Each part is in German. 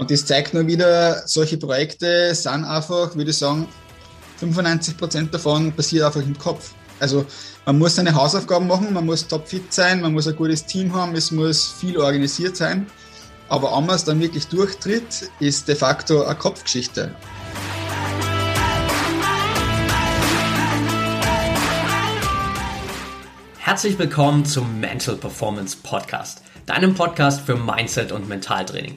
Und das zeigt nur wieder, solche Projekte sind einfach, würde ich sagen, 95 Prozent davon passiert einfach im Kopf. Also man muss seine Hausaufgaben machen, man muss topfit sein, man muss ein gutes Team haben, es muss viel organisiert sein. Aber ob man es dann wirklich durchtritt, ist de facto eine Kopfgeschichte. Herzlich willkommen zum Mental Performance Podcast, deinem Podcast für Mindset und Mentaltraining.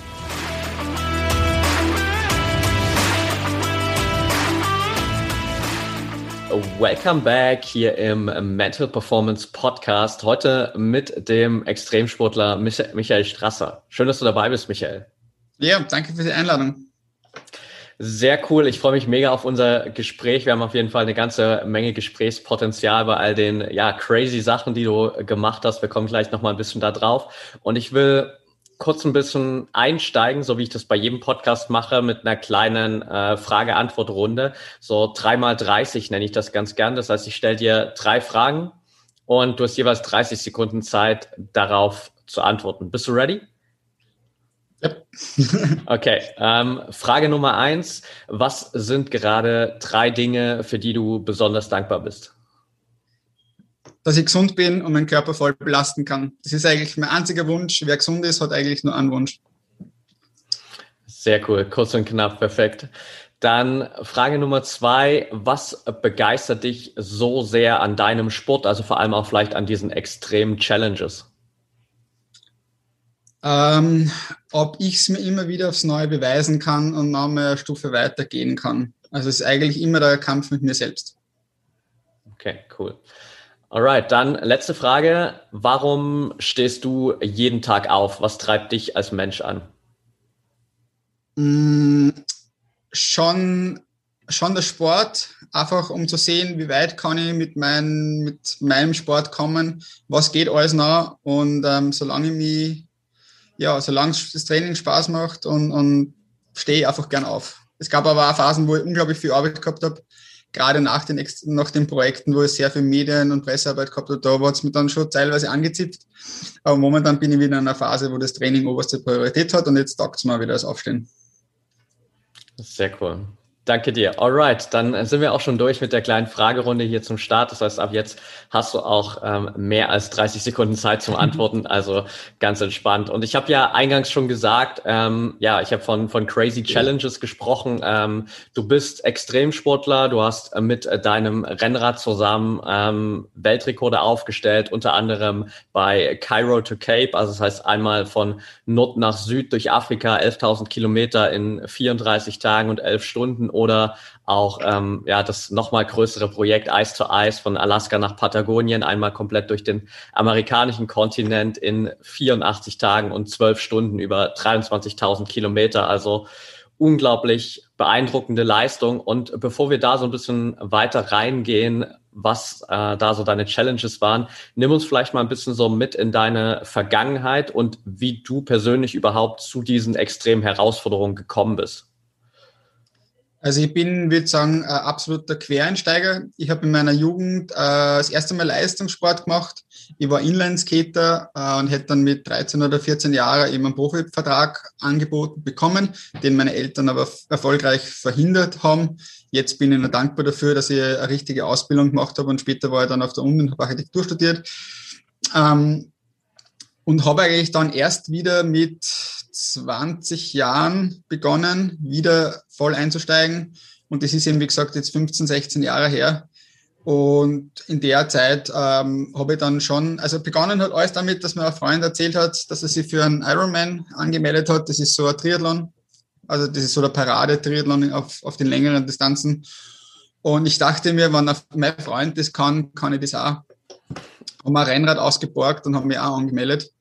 Welcome back hier im Mental Performance Podcast. Heute mit dem Extremsportler Michael Strasser. Schön, dass du dabei bist, Michael. Ja, danke für die Einladung. Sehr cool. Ich freue mich mega auf unser Gespräch. Wir haben auf jeden Fall eine ganze Menge Gesprächspotenzial bei all den ja crazy Sachen, die du gemacht hast. Wir kommen gleich noch mal ein bisschen da drauf. Und ich will kurz ein bisschen einsteigen, so wie ich das bei jedem Podcast mache, mit einer kleinen äh, Frage-Antwort-Runde. So dreimal 30 nenne ich das ganz gern. Das heißt, ich stelle dir drei Fragen und du hast jeweils 30 Sekunden Zeit, darauf zu antworten. Bist du ready? Yep. okay. Ähm, Frage Nummer eins. Was sind gerade drei Dinge, für die du besonders dankbar bist? Dass ich gesund bin und meinen Körper voll belasten kann. Das ist eigentlich mein einziger Wunsch. Wer gesund ist, hat eigentlich nur einen Wunsch. Sehr cool, kurz und knapp, perfekt. Dann Frage Nummer zwei. Was begeistert dich so sehr an deinem Sport, also vor allem auch vielleicht an diesen extremen Challenges? Ähm, ob ich es mir immer wieder aufs Neue beweisen kann und noch eine Stufe weitergehen kann. Also es ist eigentlich immer der Kampf mit mir selbst. Okay, cool. Alright, dann letzte Frage. Warum stehst du jeden Tag auf? Was treibt dich als Mensch an? Mm, schon, schon der Sport, einfach um zu sehen, wie weit kann ich mit, mein, mit meinem Sport kommen, was geht alles noch und ähm, solange mich, ja, solange das Training Spaß macht und, und stehe ich einfach gern auf. Es gab aber auch Phasen, wo ich unglaublich viel Arbeit gehabt habe gerade nach den, nach den Projekten, wo ich sehr viel Medien- und Pressearbeit gehabt habe, da war es mir dann schon teilweise angezipft. Aber momentan bin ich wieder in einer Phase, wo das Training oberste Priorität hat und jetzt taugt es mal wieder das Aufstehen. Sehr cool. Danke dir. Alright, dann sind wir auch schon durch mit der kleinen Fragerunde hier zum Start. Das heißt, ab jetzt hast du auch ähm, mehr als 30 Sekunden Zeit zum Antworten, also ganz entspannt. Und ich habe ja eingangs schon gesagt, ähm, ja, ich habe von, von Crazy Challenges gesprochen. Ähm, du bist Extremsportler, du hast äh, mit äh, deinem Rennrad zusammen ähm, Weltrekorde aufgestellt, unter anderem bei Cairo to Cape, also das heißt einmal von Nord nach Süd durch Afrika, 11.000 Kilometer in 34 Tagen und 11 Stunden oder auch ähm, ja das nochmal größere Projekt Ice to Ice von Alaska nach Patagonien, einmal komplett durch den amerikanischen Kontinent in 84 Tagen und 12 Stunden über 23.000 Kilometer. Also unglaublich beeindruckende Leistung. Und bevor wir da so ein bisschen weiter reingehen, was äh, da so deine Challenges waren, nimm uns vielleicht mal ein bisschen so mit in deine Vergangenheit und wie du persönlich überhaupt zu diesen extremen Herausforderungen gekommen bist. Also ich bin, würde sagen, ein absoluter Quereinsteiger. Ich habe in meiner Jugend äh, das erste Mal Leistungssport gemacht. Ich war Inlineskater äh, und hätte dann mit 13 oder 14 Jahren eben einen Profivertrag angeboten bekommen, den meine Eltern aber erfolgreich verhindert haben. Jetzt bin ich nur dankbar dafür, dass ich eine richtige Ausbildung gemacht habe und später war ich dann auf der Uni und habe Architektur studiert. Ähm, und habe eigentlich dann erst wieder mit 20 Jahren begonnen, wieder voll einzusteigen. Und das ist eben, wie gesagt, jetzt 15, 16 Jahre her. Und in der Zeit ähm, habe ich dann schon, also begonnen hat alles damit, dass mir ein Freund erzählt hat, dass er sich für einen Ironman angemeldet hat. Das ist so ein Triathlon. Also das ist so der Parade-Triathlon auf, auf den längeren Distanzen. Und ich dachte mir, wenn mein Freund das kann, kann ich das auch. Haben ein Rennrad ausgeborgt und haben mich auch angemeldet.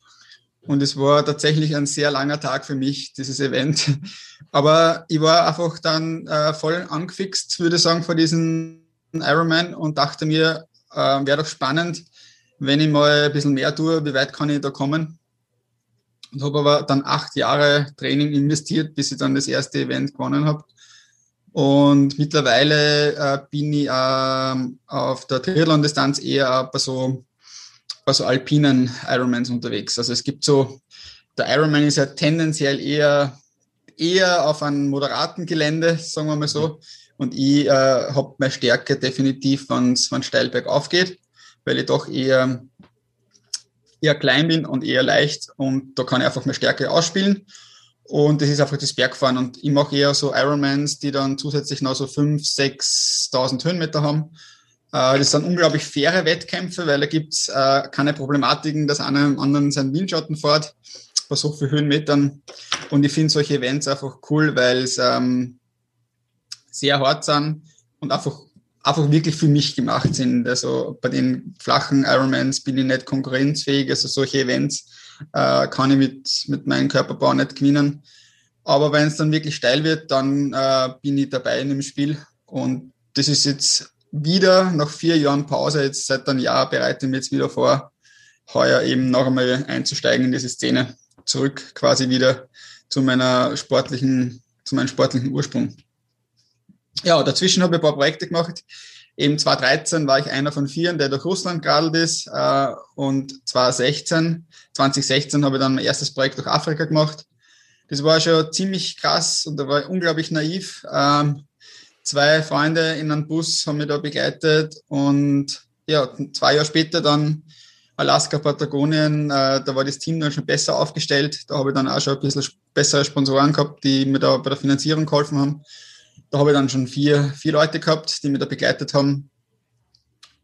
Und es war tatsächlich ein sehr langer Tag für mich, dieses Event. Aber ich war einfach dann äh, voll angefixt, würde ich sagen, vor diesem Ironman und dachte mir, äh, wäre doch spannend, wenn ich mal ein bisschen mehr tue, wie weit kann ich da kommen? und habe aber dann acht Jahre Training investiert, bis ich dann das erste Event gewonnen habe. Und mittlerweile äh, bin ich äh, auf der Triathlon-Distanz eher bei so, bei so alpinen Ironmans unterwegs. Also es gibt so, der Ironman ist ja tendenziell eher, eher auf einem moderaten Gelände, sagen wir mal so. Und ich äh, habe meine Stärke definitiv, wenn es steil bergauf geht, weil ich doch eher, eher klein bin und eher leicht und da kann ich einfach meine Stärke ausspielen. Und das ist einfach das Bergfahren. Und ich mache eher so Ironmans, die dann zusätzlich noch so 5.000, 6.000 Höhenmeter haben. Äh, das sind unglaublich faire Wettkämpfe, weil da gibt's äh, keine Problematiken, dass einer am anderen seinen Windschatten fährt bei so vielen Höhenmetern. Und ich finde solche Events einfach cool, weil es ähm, sehr hart sind und einfach, einfach wirklich für mich gemacht sind. Also bei den flachen Ironmans bin ich nicht konkurrenzfähig. Also solche Events äh, kann ich mit, mit meinem Körperbau nicht gewinnen. Aber wenn es dann wirklich steil wird, dann äh, bin ich dabei in dem Spiel. Und das ist jetzt wieder nach vier Jahren Pause, jetzt seit einem Jahr bereite ich mich jetzt wieder vor, heuer eben noch einmal einzusteigen in diese Szene. Zurück quasi wieder zu meiner sportlichen, zu meinem sportlichen Ursprung. Ja, dazwischen habe ich ein paar Projekte gemacht. Eben 2013 war ich einer von vieren, der durch Russland geradelt ist. Äh, und 2016, 2016 habe ich dann mein erstes Projekt durch Afrika gemacht. Das war schon ziemlich krass und da war ich unglaublich naiv. Ähm, zwei Freunde in einem Bus haben mich da begleitet und ja, zwei Jahre später dann Alaska, Patagonien, äh, da war das Team dann schon besser aufgestellt. Da habe ich dann auch schon ein bisschen bessere Sponsoren gehabt, die mir da bei der Finanzierung geholfen haben. Da habe ich dann schon vier, vier Leute gehabt, die mich da begleitet haben.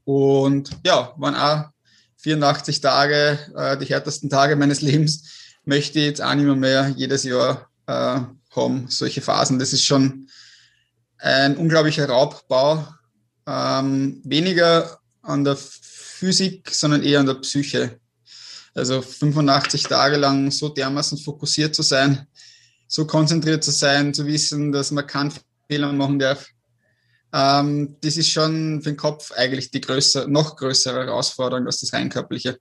Und ja, waren auch 84 Tage, äh, die härtesten Tage meines Lebens. Möchte ich jetzt auch nicht mehr, mehr jedes Jahr äh, haben, solche Phasen. Das ist schon ein unglaublicher Raubbau. Ähm, weniger an der Physik, sondern eher an der Psyche. Also 85 Tage lang so dermaßen fokussiert zu sein, so konzentriert zu sein, zu wissen, dass man kann Fehler machen darf. Ähm, das ist schon für den Kopf eigentlich die größere, noch größere Herausforderung als das rein körperliche.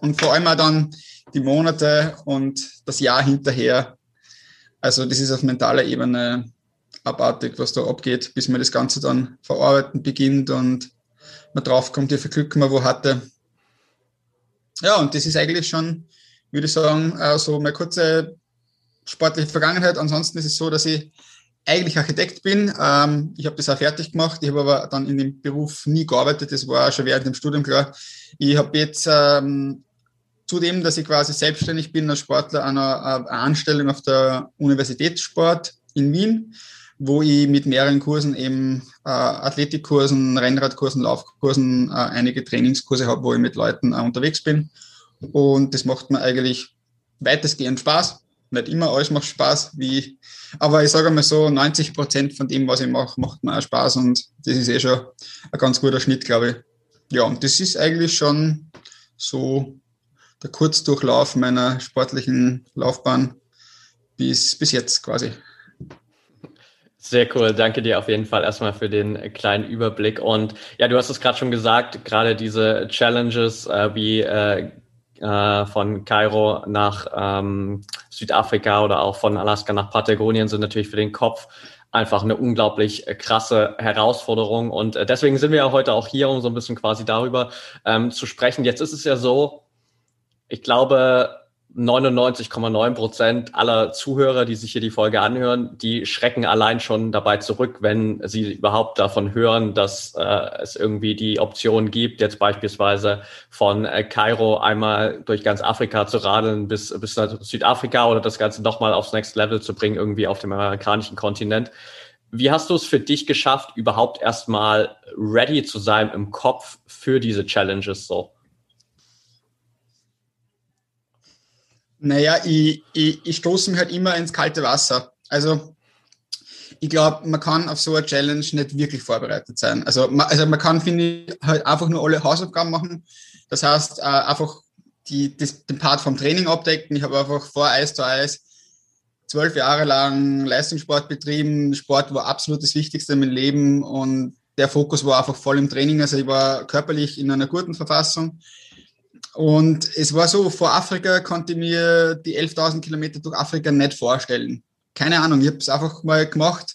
Und vor allem auch dann die Monate und das Jahr hinterher. Also das ist auf mentaler Ebene abartig, was da abgeht, bis man das Ganze dann verarbeiten beginnt und man draufkommt, wie viel Glück man wo hatte. Ja, und das ist eigentlich schon, würde ich sagen, so meine kurze sportliche Vergangenheit. Ansonsten ist es so, dass ich eigentlich Architekt bin. Ähm, ich habe das auch fertig gemacht. Ich habe aber dann in dem Beruf nie gearbeitet. Das war schon während dem Studium klar. Ich habe jetzt ähm, zudem, dass ich quasi selbstständig bin als Sportler, eine, eine Anstellung auf der Universitätssport in Wien, wo ich mit mehreren Kursen eben äh, Athletikkursen, Rennradkursen, Laufkursen, äh, einige Trainingskurse habe, wo ich mit Leuten äh, unterwegs bin. Und das macht mir eigentlich weitestgehend Spaß nicht immer alles macht Spaß, wie, aber ich sage mal so, 90 Prozent von dem, was ich mache, macht mir auch Spaß und das ist eh schon ein ganz guter Schnitt, glaube ich. Ja, und das ist eigentlich schon so der Kurzdurchlauf meiner sportlichen Laufbahn bis, bis jetzt quasi. Sehr cool, danke dir auf jeden Fall erstmal für den kleinen Überblick. Und ja, du hast es gerade schon gesagt, gerade diese Challenges äh, wie äh, äh, von Kairo nach ähm, Südafrika oder auch von Alaska nach Patagonien sind natürlich für den Kopf einfach eine unglaublich äh, krasse Herausforderung. Und äh, deswegen sind wir ja heute auch hier, um so ein bisschen quasi darüber ähm, zu sprechen. Jetzt ist es ja so, ich glaube, 99,9 Prozent aller Zuhörer, die sich hier die Folge anhören, die schrecken allein schon dabei zurück, wenn sie überhaupt davon hören, dass äh, es irgendwie die Option gibt, jetzt beispielsweise von äh, Kairo einmal durch ganz Afrika zu radeln bis, bis nach Südafrika oder das Ganze nochmal aufs Next Level zu bringen, irgendwie auf dem amerikanischen Kontinent. Wie hast du es für dich geschafft, überhaupt erstmal ready zu sein im Kopf für diese Challenges so? Naja, ich, ich, ich stoße mich halt immer ins kalte Wasser. Also ich glaube, man kann auf so eine Challenge nicht wirklich vorbereitet sein. Also man, also man kann, finde ich, halt einfach nur alle Hausaufgaben machen. Das heißt, äh, einfach die, das, den Part vom Training abdecken. Ich habe einfach vor Eis zu Eis zwölf Jahre lang Leistungssport betrieben. Sport war absolut das Wichtigste in meinem Leben und der Fokus war einfach voll im Training. Also ich war körperlich in einer guten Verfassung Und es war so, vor Afrika konnte ich mir die 11.000 Kilometer durch Afrika nicht vorstellen. Keine Ahnung, ich habe es einfach mal gemacht,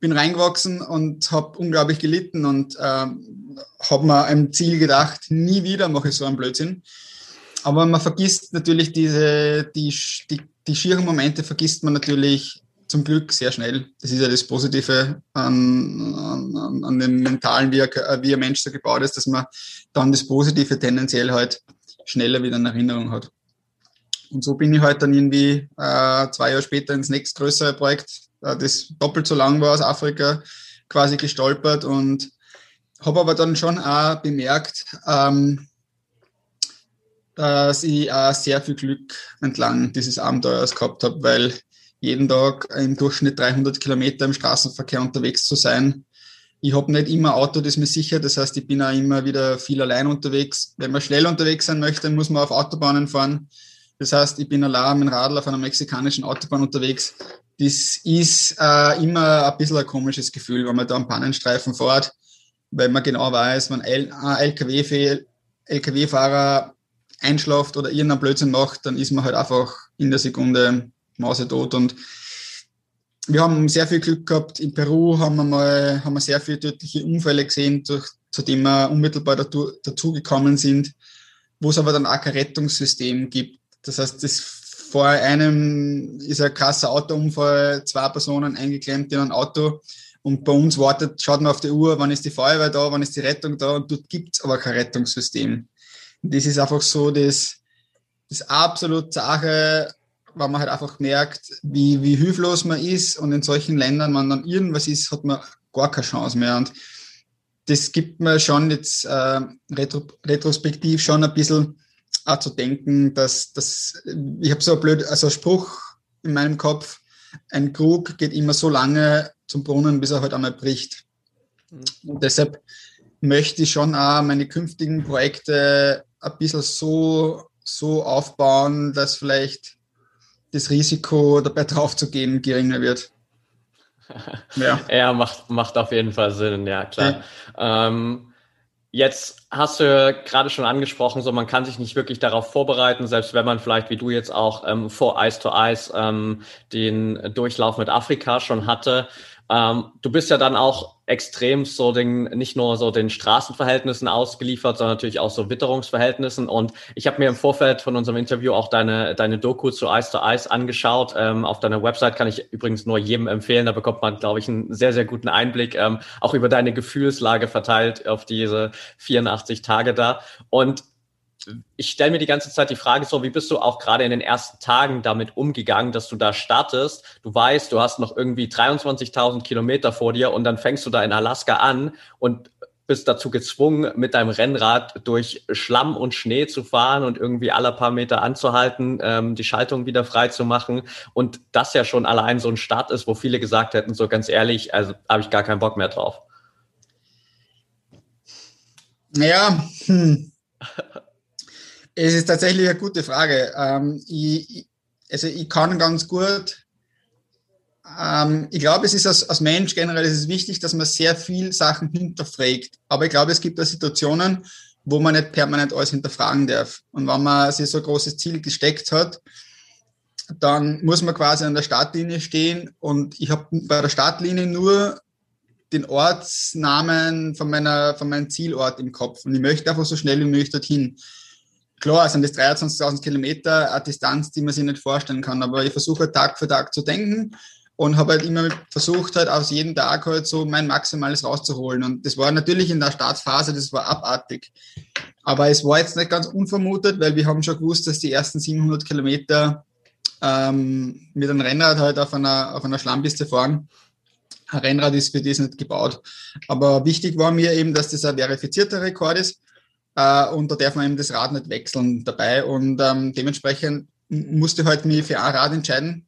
bin reingewachsen und habe unglaublich gelitten und ähm, habe mir ein Ziel gedacht, nie wieder mache ich so einen Blödsinn. Aber man vergisst natürlich diese, die, die, die schieren Momente vergisst man natürlich zum Glück sehr schnell. Das ist ja das Positive an, an, an dem Mentalen, wie ein, wie ein Mensch so gebaut ist, dass man dann das Positive tendenziell halt schneller wieder in Erinnerung hat. Und so bin ich halt dann irgendwie äh, zwei Jahre später ins nächstgrößere Projekt, äh, das doppelt so lang war aus Afrika, quasi gestolpert und habe aber dann schon auch bemerkt, ähm, dass ich auch sehr viel Glück entlang dieses Abenteuers gehabt habe, weil jeden Tag im Durchschnitt 300 Kilometer im Straßenverkehr unterwegs zu sein. Ich habe nicht immer Auto, das mir sicher. Das heißt, ich bin auch immer wieder viel allein unterwegs. Wenn man schnell unterwegs sein möchte, muss man auf Autobahnen fahren. Das heißt, ich bin allein mit dem Radl auf einer mexikanischen Autobahn unterwegs. Das ist äh, immer ein bisschen ein komisches Gefühl, wenn man da am Pannenstreifen fährt, weil man genau weiß, wenn ein LKW-Fahrer LKW einschlaft oder irgendeinen Blödsinn macht, dann ist man halt einfach in der Sekunde mausetot. Und wir haben sehr viel Glück gehabt. In Peru haben wir mal haben wir sehr viele tödliche Unfälle gesehen, durch, zu denen wir unmittelbar dazu, dazugekommen sind, wo es aber dann auch kein Rettungssystem gibt. Das heißt, das vor einem ist ein krasser Autounfall, zwei Personen eingeklemmt in ein Auto. Und bei uns wartet, schaut man auf die Uhr, wann ist die Feuerwehr da, wann ist die Rettung da und dort gibt es aber kein Rettungssystem. Und das ist einfach so das, das absolut Sache, weil man halt einfach merkt, wie, wie hilflos man ist und in solchen Ländern, wenn dann irgendwas ist, hat man gar keine Chance mehr. Und das gibt mir schon jetzt äh, retro, retrospektiv schon ein bisschen auch zu denken, dass, dass ich habe so ein blöd, also ein Spruch in meinem Kopf, ein Krug geht immer so lange zum Brunnen, bis er halt einmal bricht. Mhm. Und deshalb möchte ich schon auch meine künftigen Projekte ein bisschen so, so aufbauen, dass vielleicht das Risiko dabei draufzugehen geringer wird. ja, ja macht, macht auf jeden Fall Sinn, ja klar. Ja. Ähm, jetzt hast du gerade schon angesprochen, so man kann sich nicht wirklich darauf vorbereiten, selbst wenn man vielleicht wie du jetzt auch ähm, vor Ice to Ice ähm, den Durchlauf mit Afrika schon hatte. Ähm, du bist ja dann auch extrem so den, nicht nur so den Straßenverhältnissen ausgeliefert, sondern natürlich auch so Witterungsverhältnissen. Und ich habe mir im Vorfeld von unserem Interview auch deine, deine Doku zu Ice to Ice angeschaut. Ähm, auf deiner Website kann ich übrigens nur jedem empfehlen. Da bekommt man, glaube ich, einen sehr, sehr guten Einblick, ähm, auch über deine Gefühlslage verteilt auf diese 84 Tage da. Und ich stelle mir die ganze Zeit die Frage so, wie bist du auch gerade in den ersten Tagen damit umgegangen, dass du da startest? Du weißt, du hast noch irgendwie 23.000 Kilometer vor dir und dann fängst du da in Alaska an und bist dazu gezwungen, mit deinem Rennrad durch Schlamm und Schnee zu fahren und irgendwie alle paar Meter anzuhalten, ähm, die Schaltung wieder frei zu machen. Und das ja schon allein so ein Start ist, wo viele gesagt hätten, so ganz ehrlich, also habe ich gar keinen Bock mehr drauf. Ja, hm. Es ist tatsächlich eine gute Frage. Ähm, ich, also ich kann ganz gut, ähm, ich glaube, es ist als, als Mensch generell ist wichtig, dass man sehr viel Sachen hinterfragt. Aber ich glaube, es gibt auch Situationen, wo man nicht permanent alles hinterfragen darf. Und wenn man sich so ein großes Ziel gesteckt hat, dann muss man quasi an der Startlinie stehen. Und ich habe bei der Startlinie nur den Ortsnamen von, meiner, von meinem Zielort im Kopf. Und ich möchte einfach so schnell wie möglich dorthin. Klar sind das 23.000 Kilometer eine Distanz, die man sich nicht vorstellen kann, aber ich versuche halt Tag für Tag zu denken und habe halt immer versucht, halt aus jedem Tag halt so mein Maximales rauszuholen. Und das war natürlich in der Startphase, das war abartig. Aber es war jetzt nicht ganz unvermutet, weil wir haben schon gewusst, dass die ersten 700 Kilometer ähm, mit einem Rennrad halt auf einer, auf einer Schlammpiste fahren. Ein Rennrad ist für das nicht gebaut. Aber wichtig war mir eben, dass das ein verifizierter Rekord ist äh, und da darf man eben das Rad nicht wechseln dabei. Und ähm, dementsprechend musste halt mich für ein Rad entscheiden.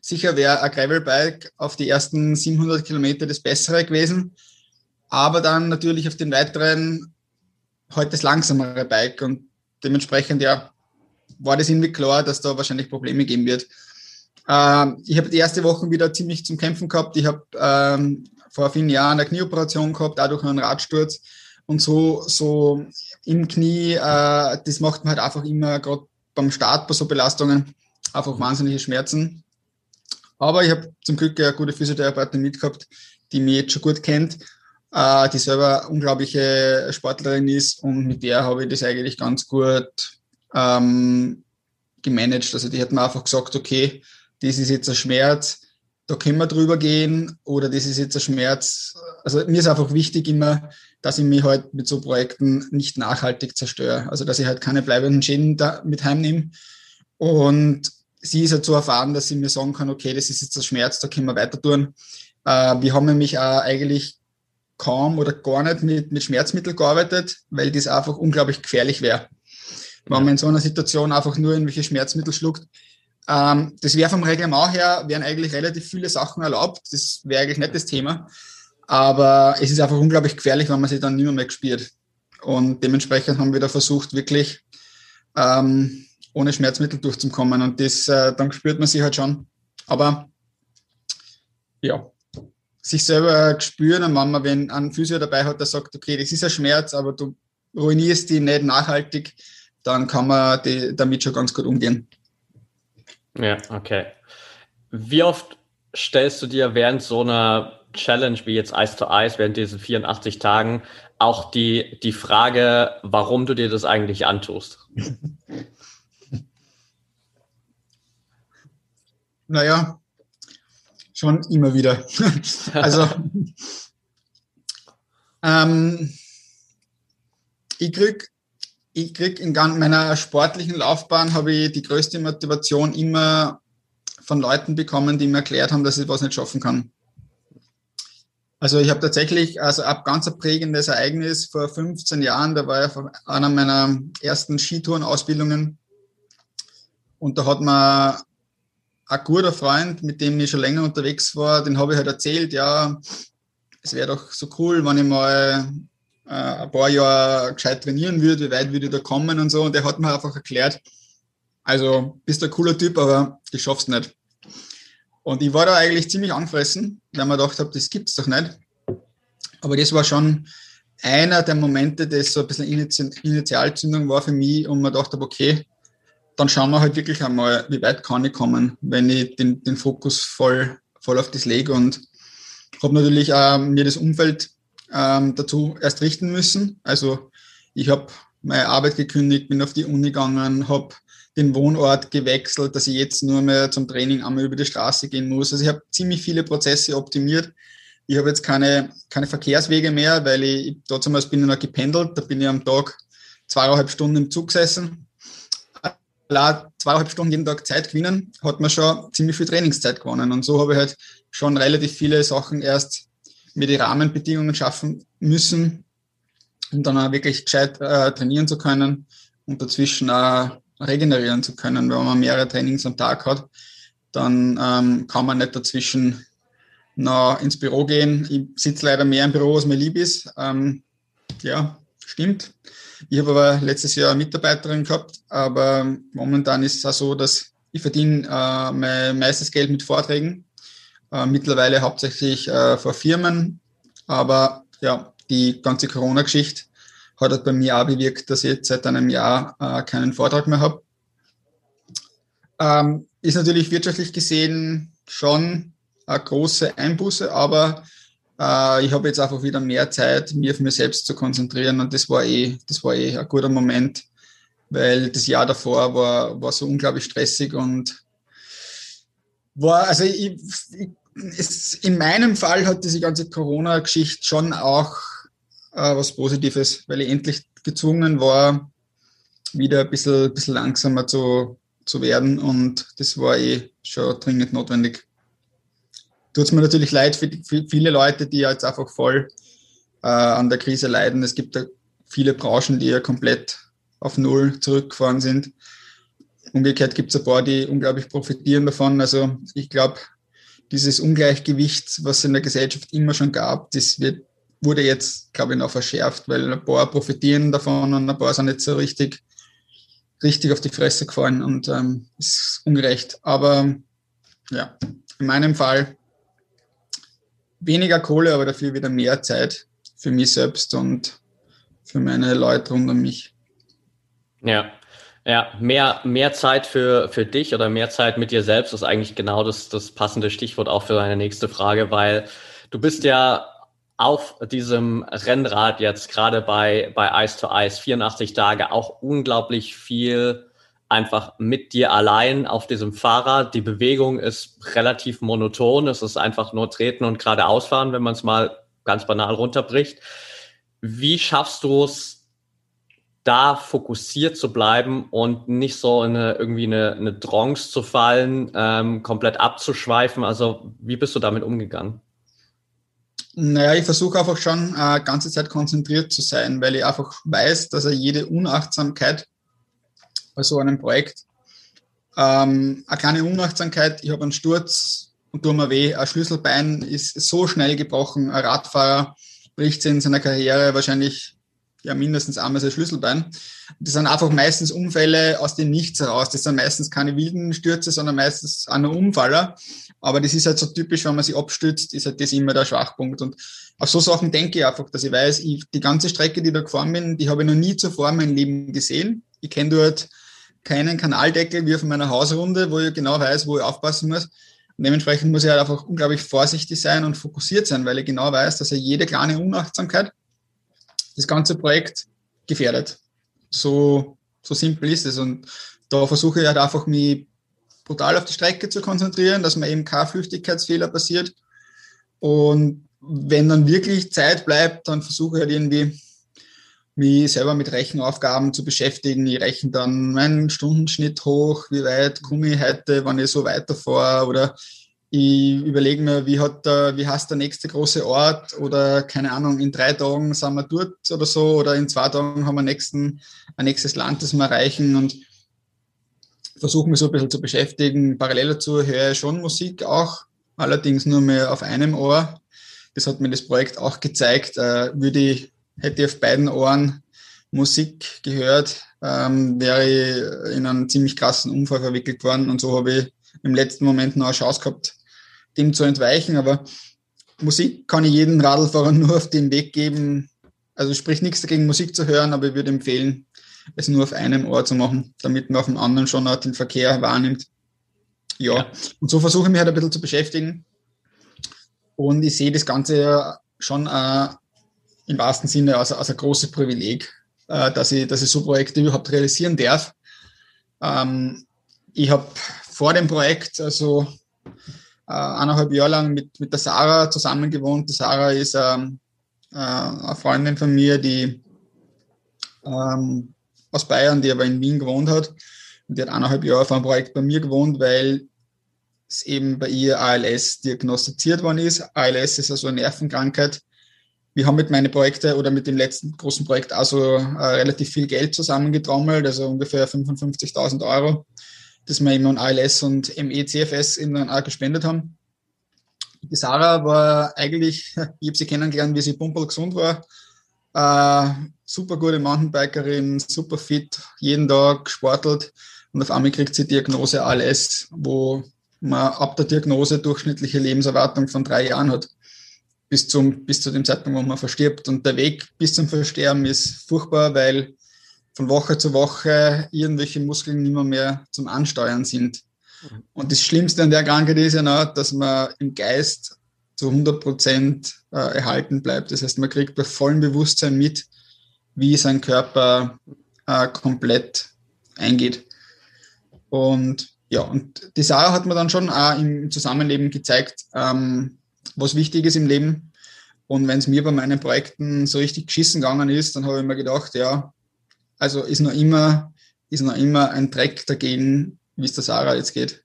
Sicher wäre ein Gravelbike auf die ersten 700 Kilometer das bessere gewesen, aber dann natürlich auf den weiteren halt das langsamere Bike und dementsprechend ja war das irgendwie klar, dass da wahrscheinlich Probleme geben wird. Ähm, ich habe die erste Woche wieder ziemlich zum Kämpfen gehabt. Ich habe ähm, vor vielen Jahren eine Knieoperation gehabt, dadurch einen Radsturz Und so, so im Knie, äh, das macht man halt einfach immer, gerade beim Start bei so Belastungen, einfach wahnsinnige Schmerzen. Aber ich habe zum Glück eine gute Physiotherapeutin mitgehabt, die mich jetzt schon gut kennt, äh, die selber unglaubliche Sportlerin ist und mit der habe ich das eigentlich ganz gut ähm, gemanagt. Also die hat mir einfach gesagt, okay, das ist jetzt ein Schmerz, da können wir drüber gehen oder das ist jetzt ein Schmerz. Also mir ist einfach wichtig immer, dass ich mich halt mit so Projekten nicht nachhaltig zerstöre. Also dass ich halt keine bleibenden Schäden da mit heimnehme. Und sie ist halt so erfahren, dass sie mir sagen kann, okay, das ist jetzt ein Schmerz, da können wir weiter tun. Äh, wir haben nämlich auch eigentlich kaum oder gar nicht mit, mit Schmerzmitteln gearbeitet, weil das einfach unglaublich gefährlich wäre. Wenn man in so einer Situation einfach nur irgendwelche Schmerzmittel schluckt, ähm, das wäre vom Reglement her, wären eigentlich relativ viele Sachen erlaubt. Das wäre eigentlich nicht das Thema. Aber es ist einfach unglaublich gefährlich, wenn man sich dann nicht mehr, mehr gespürt. Und dementsprechend haben wir da versucht, wirklich ähm, ohne Schmerzmittel durchzukommen. Und das, äh, dann spürt man sich halt schon. Aber ja, sich selber spüren und wenn man, wenn ein Physio dabei hat, der sagt, okay, das ist ein Schmerz, aber du ruinierst die nicht nachhaltig, dann kann man die, damit schon ganz gut umgehen. Ja, okay. Wie oft stellst du dir während so einer Challenge wie jetzt Ice to Ice, während diesen 84 Tagen, auch die, die Frage, warum du dir das eigentlich antust? Naja, schon immer wieder. also, ähm, ich krieg ich krieg in meiner sportlichen Laufbahn habe ich die größte Motivation immer von Leuten bekommen, die mir erklärt haben, dass ich was nicht schaffen kann. Also ich habe tatsächlich, also ab ganz prägendes Ereignis vor 15 Jahren, da war ich auf einer meiner ersten Skitourenausbildungen und da hat man ein guter Freund, mit dem ich schon länger unterwegs war, den habe ich halt erzählt, ja, es wäre doch so cool, wenn ich mal äh, ein paar Jahre gescheit trainieren würde, wie weit würde ich da kommen und so. Und der hat mir einfach erklärt, also bist ein cooler Typ, aber ich schaff's nicht. Und ich war da eigentlich ziemlich angefressen, weil man gedacht habe, das gibt's doch nicht. Aber das war schon einer der Momente, das so ein bisschen Initialzündung war für mich und man dachte, okay, dann schauen wir halt wirklich einmal, wie weit kann ich kommen, wenn ich den, den Fokus voll, voll auf das lege und habe natürlich auch mir das Umfeld ähm, dazu erst richten müssen. Also ich habe meine Arbeit gekündigt, bin auf die Uni gegangen, habe den Wohnort gewechselt, dass ich jetzt nur mehr zum Training einmal über die Straße gehen muss. Also ich habe ziemlich viele Prozesse optimiert. Ich habe jetzt keine, keine Verkehrswege mehr, weil ich, da zum Beispiel noch gependelt, da bin ich am Tag zweieinhalb Stunden im Zug gesessen. Zweieinhalb Stunden jeden Tag Zeit gewinnen, hat man schon ziemlich viel Trainingszeit gewonnen. Und so habe ich halt schon relativ viele Sachen erst mir die Rahmenbedingungen schaffen müssen, um dann auch wirklich gescheit äh, trainieren zu können und dazwischen auch regenerieren zu können. Wenn man mehrere Trainings am Tag hat, dann ähm, kann man nicht dazwischen noch ins Büro gehen. Ich sitze leider mehr im Büro, als mir lieb ist. Ähm, ja, stimmt. Ich habe aber letztes Jahr eine Mitarbeiterin gehabt, aber momentan ist es auch so, dass ich verdiene äh, mein meistes Geld mit Vorträgen äh, mittlerweile hauptsächlich äh, vor Firmen. Aber ja, die ganze Corona-Geschichte hat halt bei mir auch bewirkt, dass ich jetzt seit einem Jahr äh, keinen Vortrag mehr habe. Ähm, ist natürlich wirtschaftlich gesehen schon eine große Einbuße, aber äh, ich habe jetzt einfach wieder mehr Zeit, mir auf mich selbst zu konzentrieren und das war eh, das war eh ein guter Moment, weil das Jahr davor war, war so unglaublich stressig und war, also ich, ich es, in meinem Fall hat diese ganze Corona-Geschichte schon auch äh, was Positives, weil ich endlich gezwungen war, wieder ein bisschen, bisschen langsamer zu, zu werden und das war eh schon dringend notwendig. Tut es mir natürlich leid für, die, für, viele Leute, die jetzt einfach voll äh, an der Krise leiden. Es gibt ja viele Branchen, die ja komplett auf Null zurückgefahren sind. Umgekehrt gibt es ein paar, die unglaublich profitieren davon. Also ich glaube, dieses Ungleichgewicht, was es in der Gesellschaft immer schon gab, das wird, wurde jetzt, glaube ich, noch verschärft, weil ein paar profitieren davon und ein paar sind nicht so richtig, richtig auf die Fresse gefallen und ähm, ist ungerecht. Aber ja, in meinem Fall weniger Kohle, aber dafür wieder mehr Zeit für mich selbst und für meine Leute rund um mich. Ja, ja, mehr, mehr Zeit für, für dich oder mehr Zeit mit dir selbst ist eigentlich genau das, das passende Stichwort auch für deine nächste Frage, weil du bist ja auf diesem Rennrad jetzt gerade bei, bei Ice to Ice 84 Tage auch unglaublich viel einfach mit dir allein auf diesem Fahrrad. Die Bewegung ist relativ monoton. Es ist einfach nur treten und geradeaus fahren, wenn man es mal ganz banal runterbricht. Wie schaffst du es, da fokussiert zu bleiben und nicht so in eine, irgendwie eine, eine Trance zu fallen, ähm, komplett abzuschweifen? Also wie bist du damit umgegangen? Naja, ich versuche einfach schon äh, ganze Zeit konzentriert zu sein, weil ich einfach weiß, dass er jede Unachtsamkeit bei so einem Projekt, ähm, eine kleine Unachtsamkeit, ich habe einen Sturz und tue mir weh, ein Schlüsselbein ist so schnell gebrochen, ein Radfahrer bricht in seiner Karriere wahrscheinlich ja mindestens einmal sein Schlüsselbein. Das sind einfach meistens Unfälle aus dem Nichts heraus. Das sind meistens keine wilden Stürze, sondern meistens eine Unfaller. Aber das ist halt so typisch, wenn man sich abstützt, ist halt das immer der Schwachpunkt. Und auf so Sachen denke ich einfach, dass ich weiß, ich, die ganze Strecke, die da gefahren bin, die habe ich noch nie zuvor in meinem Leben gesehen. Ich kenne dort keinen Kanaldeckel wie auf meiner Hausrunde, wo ich genau weiß, wo ich aufpassen muss. Und dementsprechend muss ich halt einfach unglaublich vorsichtig sein und fokussiert sein, weil ich genau weiß, dass er jede kleine Unachtsamkeit das ganze Projekt gefährdet. So, so simpel ist es. Und da versuche ich halt einfach, mich brutal auf die Strecke zu konzentrieren, dass mir eben kein Flüchtigkeitsfehler passiert. Und wenn dann wirklich Zeit bleibt, dann versuche ich halt irgendwie, mich selber mit Rechenaufgaben zu beschäftigen. Ich rechne dann meinen Stundenschnitt hoch, wie weit komme ich heute, wenn ich so weiterfahre oder ich überlege mir, wie hat der, wie heißt der nächste große Ort oder keine Ahnung, in drei Tagen sind wir dort oder so oder in zwei Tagen haben wir nächsten, ein nächstes Land, das wir erreichen und versuche mich so ein bisschen zu beschäftigen. Parallel dazu höre ich schon Musik auch, allerdings nur mehr auf einem Ohr. Das hat mir das Projekt auch gezeigt. Äh, würde ich, hätte ich auf beiden Ohren Musik gehört, ähm, wäre ich in einen ziemlich krassen Unfall verwickelt worden und so habe ich im letzten Moment noch eine Chance gehabt, dem zu entweichen. Aber Musik kann ich jedem Radlfahrer nur auf den Weg geben. Also spricht nichts dagegen, Musik zu hören, aber ich würde empfehlen, es nur auf einem Ohr zu machen, damit man auf dem anderen schon auch den Verkehr wahrnimmt. Ja, ja. und so versuche ich mich halt ein bisschen zu beschäftigen. Und ich sehe das Ganze schon äh, im wahrsten Sinne als, als ein großes Privileg, äh, dass, ich, dass ich so Projekte überhaupt realisieren darf. Ähm, ich habe vor dem Projekt, also äh, eineinhalb Jahre lang mit, mit der Sarah zusammen gewohnt. Die Sarah ist ähm, äh, eine Freundin von mir, die ähm, aus Bayern, die aber in Wien gewohnt hat. Und die hat eineinhalb Jahre vor einem Projekt bei mir gewohnt, weil es eben bei ihr ALS diagnostiziert worden ist. ALS ist also eine Nervenkrankheit. Wir haben mit meinen Projekten oder mit dem letzten großen Projekt also äh, relativ viel Geld zusammengetrommelt, also ungefähr 55.000 Euro das wir eben an ALS und ME-CFS eben dann auch gespendet haben. Die Sarah war eigentlich, ich habe sie kennengelernt, wie sie pumperl gesund war. Äh, super gute Mountainbikerin, super fit, jeden Tag gesportelt und auf einmal kriegt sie Diagnose ALS, wo man ab der Diagnose durchschnittliche Lebenserwartung von drei Jahren hat. Bis, zum, bis zu dem Zeitpunkt, wo man verstirbt. Und der Weg bis zum Versterben ist furchtbar, weil von Woche zu Woche irgendwelche Muskeln nicht mehr, mehr zum Ansteuern sind. Mhm. Und das Schlimmste an der Krankheit ist ja noch, dass man im Geist zu 100 Prozent äh, erhalten bleibt. Das heißt, man kriegt bei vollem Bewusstsein mit, wie sein Körper äh, komplett eingeht. Und ja, und die Sarah hat mir dann schon auch im Zusammenleben gezeigt, ähm, was wichtig ist im Leben. Und wenn es mir bei meinen Projekten so richtig geschissen gegangen ist, dann habe ich mir gedacht, ja, also ist noch immer, ist noch immer ein Dreck dagegen, wie es der Sarah jetzt geht.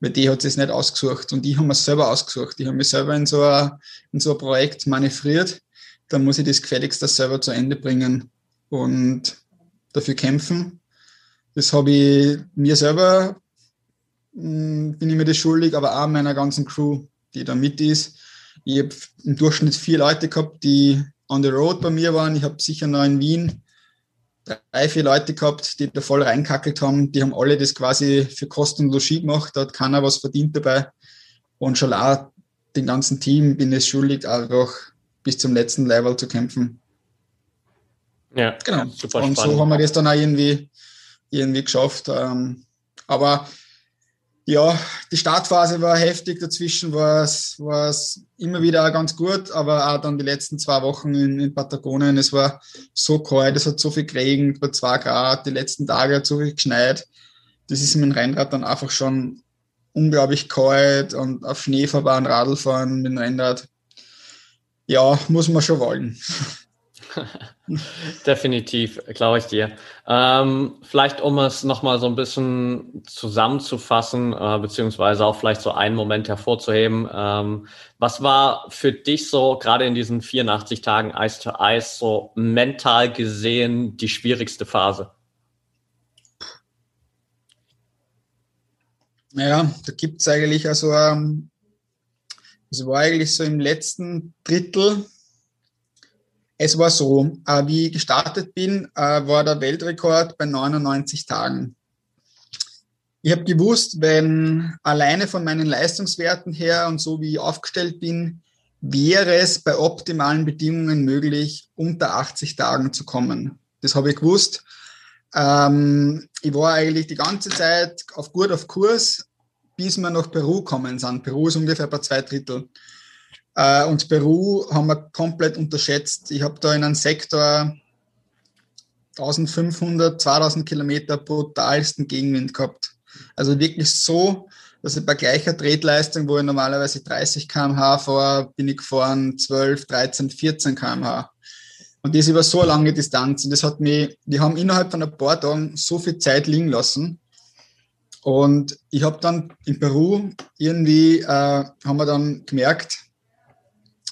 Weil die hat es nicht ausgesucht und die haben es selber ausgesucht. Die haben mich selber in so, ein, in so Projekt manövriert. Dann muss ich das gefälligst selber zu Ende bringen und dafür kämpfen. Das habe ich mir selber, hm, bin ich mir das schuldig, aber auch meiner ganzen Crew, die da mit ist. Ich habe im Durchschnitt vier Leute gehabt, die on the road bei mir waren. Ich habe sicher noch in Wien drei, vier Leute gehabt, die da voll reinkackelt haben. Die haben alle das quasi für Kosten und Logis gemacht. Da hat keiner was verdient dabei. Und schon auch den ganzen Team bin es schuldig, einfach bis zum letzten Level zu kämpfen. Ja, genau. Super und spannend. so haben wir das dann auch irgendwie, irgendwie geschafft. Ähm, aber ja, die Startphase war heftig, dazwischen war es, war es immer wieder ganz gut, aber auch dann die letzten zwei Wochen in, in Patagonien, es war so kalt, es hat so viel geregnet, bei zwei Grad, die letzten Tage hat so viel geschneit. Das ist mit dem Rennrad dann einfach schon unglaublich kalt und auf Schnee fahren, Radl fahren mit dem Rennrad. Ja, muss man schon wollen. Definitiv, glaube ich dir. Ähm, vielleicht, um es nochmal so ein bisschen zusammenzufassen, äh, beziehungsweise auch vielleicht so einen Moment hervorzuheben. Ähm, was war für dich so, gerade in diesen 84 Tagen Eis to Eis, so mental gesehen die schwierigste Phase? Ja, da gibt es eigentlich also, ähm, es war eigentlich so im letzten Drittel, es war so, äh, wie ich gestartet bin, äh, war der Weltrekord bei 99 Tagen. Ich habe gewusst, wenn alleine von meinen Leistungswerten her und so wie ich aufgestellt bin, wäre es bei optimalen Bedingungen möglich, unter 80 Tagen zu kommen. Das habe ich gewusst. Ähm, ich war eigentlich die ganze Zeit auf gut auf Kurs, bis wir nach Peru kommen sind. Peru ist ungefähr bei zwei Drittel. Äh, und Peru haben wir komplett unterschätzt. Ich habe da in einem Sektor 1500, 2000 Kilometer brutalsten Gegenwind gehabt. Also wirklich so, dass ich bei gleicher Tretleistung, wo ich normalerweise 30 km/h fahre, bin ich gefahren 12, 13, 14 km/h. Und das über so lange Distanz. Und das hat mich, wir haben innerhalb von ein paar Tagen so viel Zeit liegen lassen. Und ich habe dann in Peru irgendwie, äh, haben wir dann gemerkt,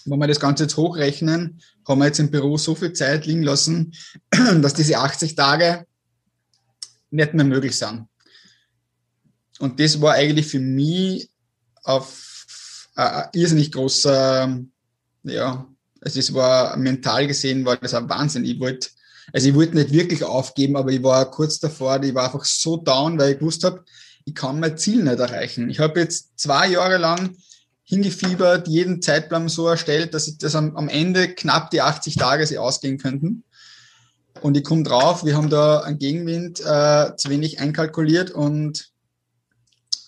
wenn wir das Ganze jetzt hochrechnen, haben wir jetzt im Büro so viel Zeit liegen lassen, dass diese 80 Tage nicht mehr möglich sind. Und das war eigentlich für mich auf ein irrsinnig großer, ja, also es war mental gesehen, war das ein Wahnsinn. Ich wollte, also ich wollte nicht wirklich aufgeben, aber ich war kurz davor, ich war einfach so down, weil ich gewusst habe, ich kann mein Ziel nicht erreichen. Ich habe jetzt zwei Jahre lang hingefiebert, jeden Zeitplan so erstellt, dass, ich, dass am, am Ende knapp die 80 Tage sie ausgehen könnten. Und ich komme drauf, wir haben da einen Gegenwind äh, zu wenig einkalkuliert und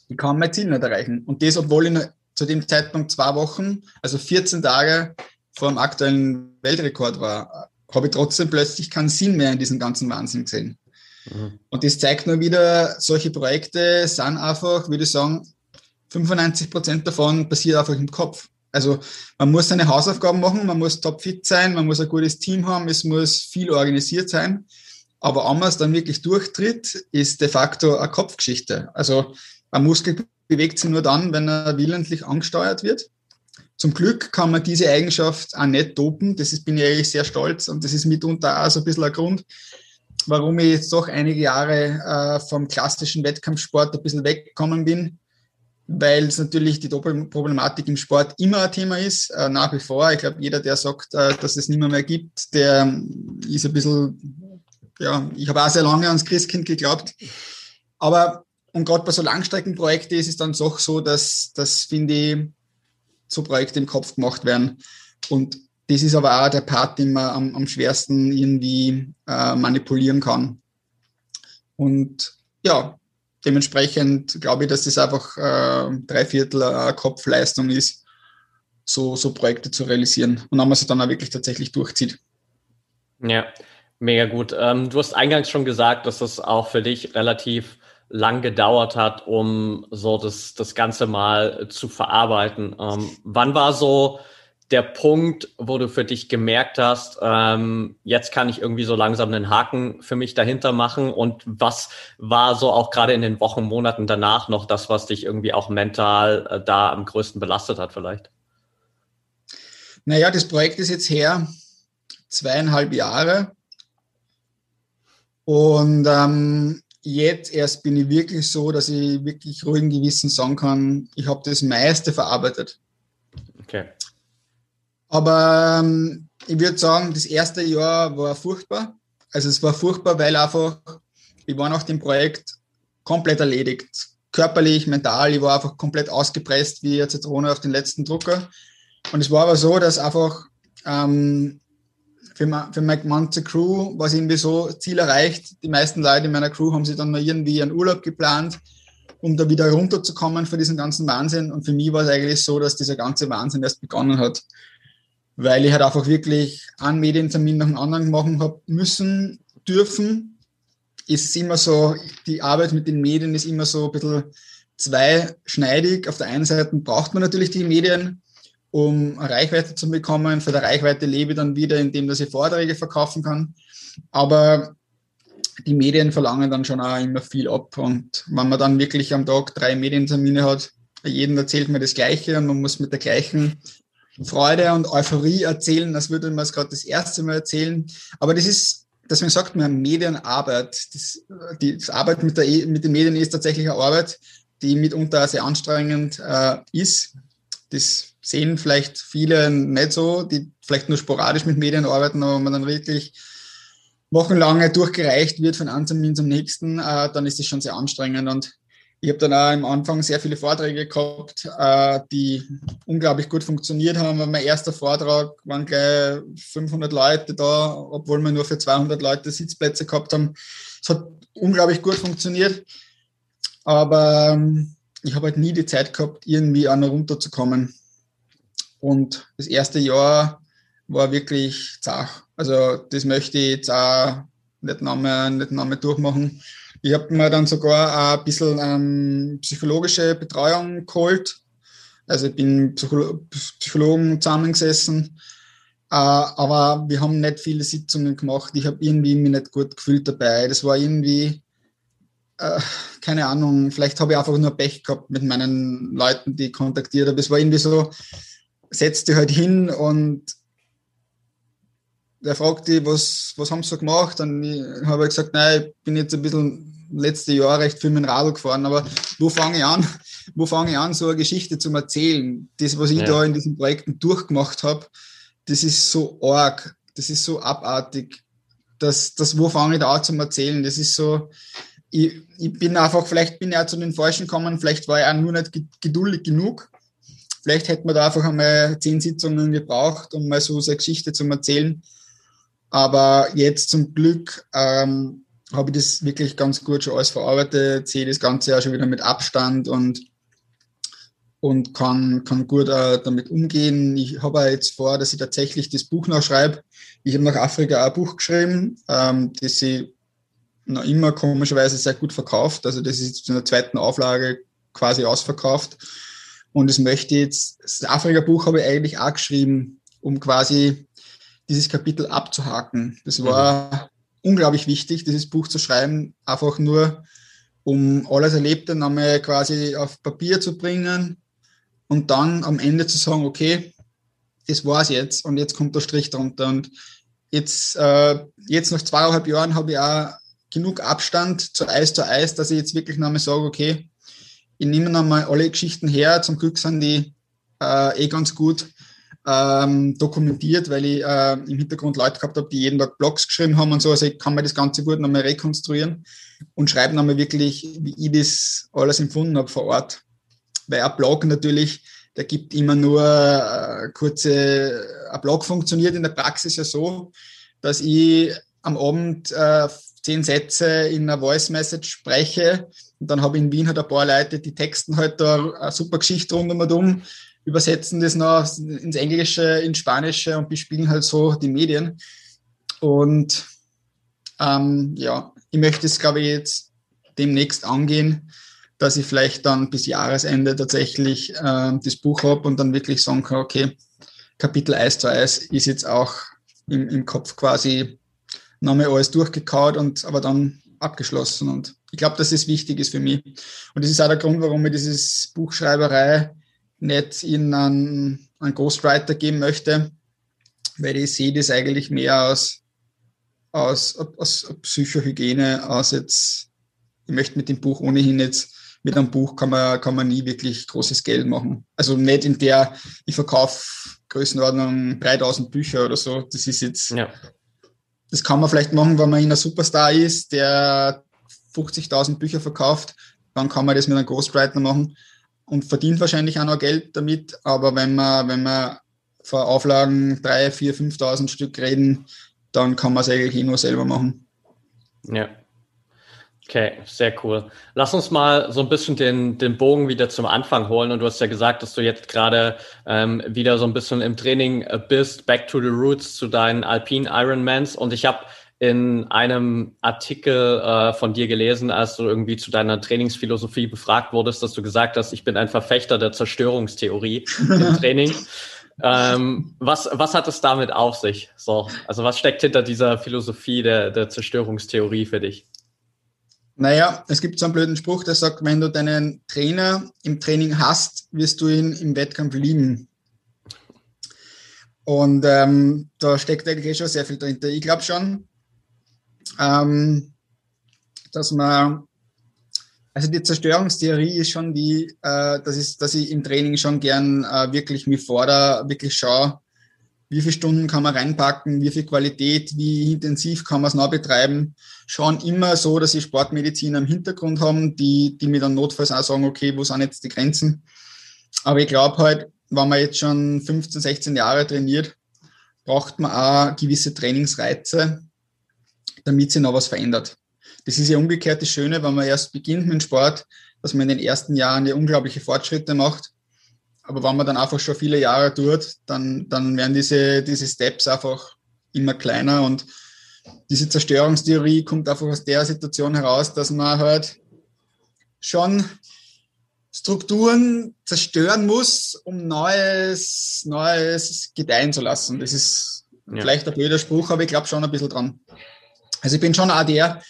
ich kann mein Ziel nicht erreichen. Und das, obwohl ich zu dem Zeitpunkt zwei Wochen, also 14 Tage vor dem aktuellen Weltrekord war, habe ich trotzdem plötzlich keinen Sinn mehr in diesem ganzen Wahnsinn gesehen. Mhm. Und das zeigt nur wieder, solche Projekte sind einfach, würde ich sagen, 95 Prozent davon passiert einfach im Kopf. Also man muss seine Hausaufgaben machen, man muss topfit sein, man muss ein gutes Team haben, es muss viel organisiert sein. Aber ob man es dann wirklich durchtritt, ist de facto eine Kopfgeschichte. Also ein Muskel bewegt sich nur dann, wenn er willentlich angesteuert wird. Zum Glück kann man diese Eigenschaft auch nicht dopen. Das ist, bin ich eigentlich sehr stolz und das ist mitunter auch so ein bisschen ein Grund, warum ich jetzt doch einige Jahre äh, vom klassischen Wettkampfsport ein bisschen weggekommen bin weil es natürlich die Doppelproblematik im Sport immer ein Thema ist, äh, nach wie vor. Ich glaube, jeder, der sagt, äh, dass es nicht mehr, mehr gibt, der ähm, ist ein bisschen, ja, ich habe auch sehr lange ans Christkind geglaubt. Aber, und gerade bei so Langstreckenprojekten ist es dann doch so, dass, dass finde ich, so Projekte im Kopf gemacht werden. Und das ist aber auch der Part, den man am, am schwersten irgendwie äh, manipulieren kann. Und ja, dementsprechend glaube ich, dass das einfach äh, drei Viertel äh, Kopfleistung ist, so, so Projekte zu realisieren. Und wenn man sie dann auch wirklich tatsächlich durchzieht. Ja, mega gut. Ähm, du hast eingangs schon gesagt, dass das auch für dich relativ lang gedauert hat, um so das, das Ganze mal zu verarbeiten. Ähm, wann war so der Punkt, wo du für dich gemerkt hast, ähm, jetzt kann ich irgendwie so langsam einen Haken für mich dahinter machen? Und was war so auch gerade in den Wochen, Monaten danach noch das, was dich irgendwie auch mental äh, da am größten belastet hat vielleicht? Naja, das Projekt ist jetzt her zweieinhalb Jahre. Und ähm, jetzt erst bin ich wirklich so, dass ich wirklich ruhigen Gewissen sagen kann, ich habe das meiste verarbeitet. Okay. Aber ähm, ich würde sagen, das erste Jahr war furchtbar. Also es war furchtbar, weil einfach, ich war nach dem Projekt komplett erledigt. Körperlich, mental, ich war einfach komplett ausgepresst wie eine Zitrone auf den letzten Drucker. Und es war aber so, dass einfach ähm, für, für meine ganze Crew war es irgendwie so, Ziel erreicht. Die meisten Leute in meiner Crew haben sich dann noch irgendwie einen Urlaub geplant, um da wieder runterzukommen von diesem ganzen Wahnsinn. Und für mich war es eigentlich so, dass dieser ganze Wahnsinn erst begonnen hat. Weil ich halt einfach wirklich einen Medientermin nach dem anderen machen habe müssen, dürfen. Ist immer so, die Arbeit mit den Medien ist immer so ein bisschen zweischneidig. Auf der einen Seite braucht man natürlich die Medien, um Reichweite zu bekommen. Für die Reichweite lebe ich dann wieder, indem dass ich Vorträge verkaufen kann. Aber die Medien verlangen dann schon auch immer viel ab. Und wenn man dann wirklich am Tag drei Medientermine hat, jeden erzählt mir das Gleiche und man muss mit der gleichen Freude und Euphorie erzählen, als würde man es gerade das erste Mal erzählen. Aber das ist, deswegen sagt man Medienarbeit. Das, die das Arbeit mit, der, mit den Medien ist tatsächlich eine Arbeit, die mitunter sehr anstrengend äh, ist. Das sehen vielleicht viele nicht so, die vielleicht nur sporadisch mit Medien arbeiten, aber wenn man dann wirklich wochenlange durchgereicht wird von einem Termin zum nächsten, äh, dann ist das schon sehr anstrengend. Und ich habe dann auch am Anfang sehr viele Vorträge gehabt, äh, die unglaublich gut funktioniert haben. Mein erster Vortrag waren gleich 500 Leute da, obwohl wir nur für 200 Leute Sitzplätze gehabt haben. Es hat unglaublich gut funktioniert, aber ähm, ich habe halt nie die Zeit gehabt, irgendwie an runterzukommen. Und das erste Jahr war wirklich zach. Also das möchte ich jetzt auch nicht nochmal, nicht nochmal durchmachen. Ich habe mir dann sogar ein bisschen ähm, psychologische Betreuung geholt. Also ich bin Psycholo Psychologen zusammengesessen. Äh, aber wir haben nicht viele Sitzungen gemacht. Ich habe irgendwie mich nicht gut gefühlt dabei. Das war irgendwie, äh, keine Ahnung, vielleicht habe ich einfach nur Pech gehabt mit meinen Leuten, die ich kontaktiert habe. Es war irgendwie so, setzt dich halt hin und der fragt dich, was, was haben sie gemacht? Und ich habe gesagt, nein, ich bin jetzt ein bisschen letzte Jahr recht viel mit dem Radl gefahren, aber wo fange ich an? Wo fange ich an, so eine Geschichte zu erzählen? Das, was ich ja. da in diesen Projekten durchgemacht habe, das ist so arg, das ist so abartig. Das, das wo fange ich da an zu erzählen? Das ist so, ich, ich bin einfach, vielleicht bin ich auch zu den Falschen gekommen, vielleicht war ich auch nur nicht geduldig genug. Vielleicht hätte man da einfach einmal zehn Sitzungen gebraucht, um mal so eine Geschichte zu erzählen. Aber jetzt zum Glück ähm, habe ich das wirklich ganz gut schon alles verarbeitet, sehe das Ganze ja schon wieder mit Abstand und, und kann, kann gut damit umgehen. Ich habe jetzt vor, dass ich tatsächlich das Buch noch schreibe. Ich habe nach Afrika auch ein Buch geschrieben, ähm, das ich noch immer komischerweise sehr gut verkauft. Also das ist jetzt in der zweiten Auflage quasi ausverkauft. Und das möchte ich jetzt, das Afrika-Buch habe ich eigentlich auch geschrieben, um quasi dieses Kapitel abzuhaken. Das war mhm. Unglaublich wichtig, dieses Buch zu schreiben, einfach nur, um alles Erlebte nochmal quasi auf Papier zu bringen und dann am Ende zu sagen, okay, das war's jetzt und jetzt kommt der Strich drunter. Und jetzt, äh, jetzt nach zweieinhalb Jahren habe ich auch genug Abstand zu Eis zu Eis, dass ich jetzt wirklich nochmal sage, okay, ich nehme nochmal alle Geschichten her. Zum Glück sind die äh, eh ganz gut ähm, dokumentiert, weil ich äh, im Hintergrund Leute gehabt habe, die jeden Tag Blogs geschrieben haben und so. Also ich kann mir das Ganze gut nochmal rekonstruieren und schreibe nochmal wirklich, wie ich das alles empfunden habe vor Ort. Weil ein Blog natürlich, der gibt immer nur äh, kurze, ein Blog funktioniert in der Praxis ja so, dass ich am Abend äh, zehn Sätze in einer Voice Message spreche und dann habe ich in Wien halt ein paar Leute, die texten halt da eine super Geschichte rund um und um übersetzen das noch ins Englische, ins Spanische und bespielen halt so die Medien. Und ähm, ja, ich möchte es, glaube ich, jetzt demnächst angehen, dass ich vielleicht dann bis Jahresende tatsächlich äh, das Buch habe und dann wirklich sagen kann, okay, Kapitel Eis zu Eis ist jetzt auch im, im Kopf quasi nochmal alles durchgekaut und aber dann abgeschlossen. Und ich glaube, dass das wichtig ist für mich. Und das ist auch der Grund, warum ich dieses Buchschreiberei nicht in einen, einen Ghostwriter geben möchte, weil ich sehe das eigentlich mehr aus, aus, aus Psychohygiene, aus jetzt, ich möchte mit dem Buch ohnehin jetzt, mit einem Buch kann man, kann man nie wirklich großes Geld machen. Also nicht in der, ich verkaufe Größenordnung 3000 Bücher oder so. Das ist jetzt, ja. das kann man vielleicht machen, wenn man in einer Superstar ist, der 50.000 Bücher verkauft, dann kann man das mit einem Ghostwriter machen und verdient wahrscheinlich auch noch Geld damit. Aber wenn man, wenn man vor Auflagen 3, 4, 5.000 Stück reden, dann kann man es eigentlich eh nur selber machen. Ja. Okay, sehr cool. Lass uns mal so ein bisschen den, den Bogen wieder zum Anfang holen. Und du hast ja gesagt, dass du jetzt gerade ähm, wieder so ein bisschen im Training äh, bist, back to the roots zu deinen Alpine Ironmans. Und ich habe in einem Artikel äh, von dir gelesen, als du irgendwie zu deiner Trainingsphilosophie befragt wurdest, dass du gesagt hast, ich bin ein Verfechter der Zerstörungstheorie im Training. Ähm, was, was hat es damit auf sich? So, also was steckt hinter dieser Philosophie der, der Zerstörungstheorie für dich? Naja, es gibt so einen blöden Spruch, der sagt, wenn du deinen Trainer im Training hast, wirst du ihn im Wettkampf lieben. Und ähm, da steckt eigentlich schon sehr viel drin. Ich glaube schon, ähm, dass man, also die Zerstörungstheorie ist schon die, äh, das ist, dass ich im Training schon gern äh, wirklich mich fordere, wirklich schaue, wie viele Stunden kann man reinpacken, wie viel Qualität, wie intensiv kann man es noch betreiben. Schon immer so, dass ich Sportmediziner im Hintergrund haben, die, die mir dann notfalls auch sagen, okay, wo sind jetzt die Grenzen? Aber ich glaube halt, wenn man jetzt schon 15, 16 Jahre trainiert, braucht man auch gewisse Trainingsreize, damit sich noch was verändert. Das ist ja umgekehrt das Schöne, wenn man erst beginnt mit dem Sport, dass man in den ersten Jahren ja unglaubliche Fortschritte macht aber wenn man dann einfach schon viele Jahre tut, dann, dann werden diese, diese Steps einfach immer kleiner und diese Zerstörungstheorie kommt einfach aus der Situation heraus, dass man halt schon Strukturen zerstören muss, um Neues, Neues gedeihen zu lassen. Das ist ja. vielleicht ein blöder Spruch, aber ich glaube schon ein bisschen dran. Also ich bin schon auch der,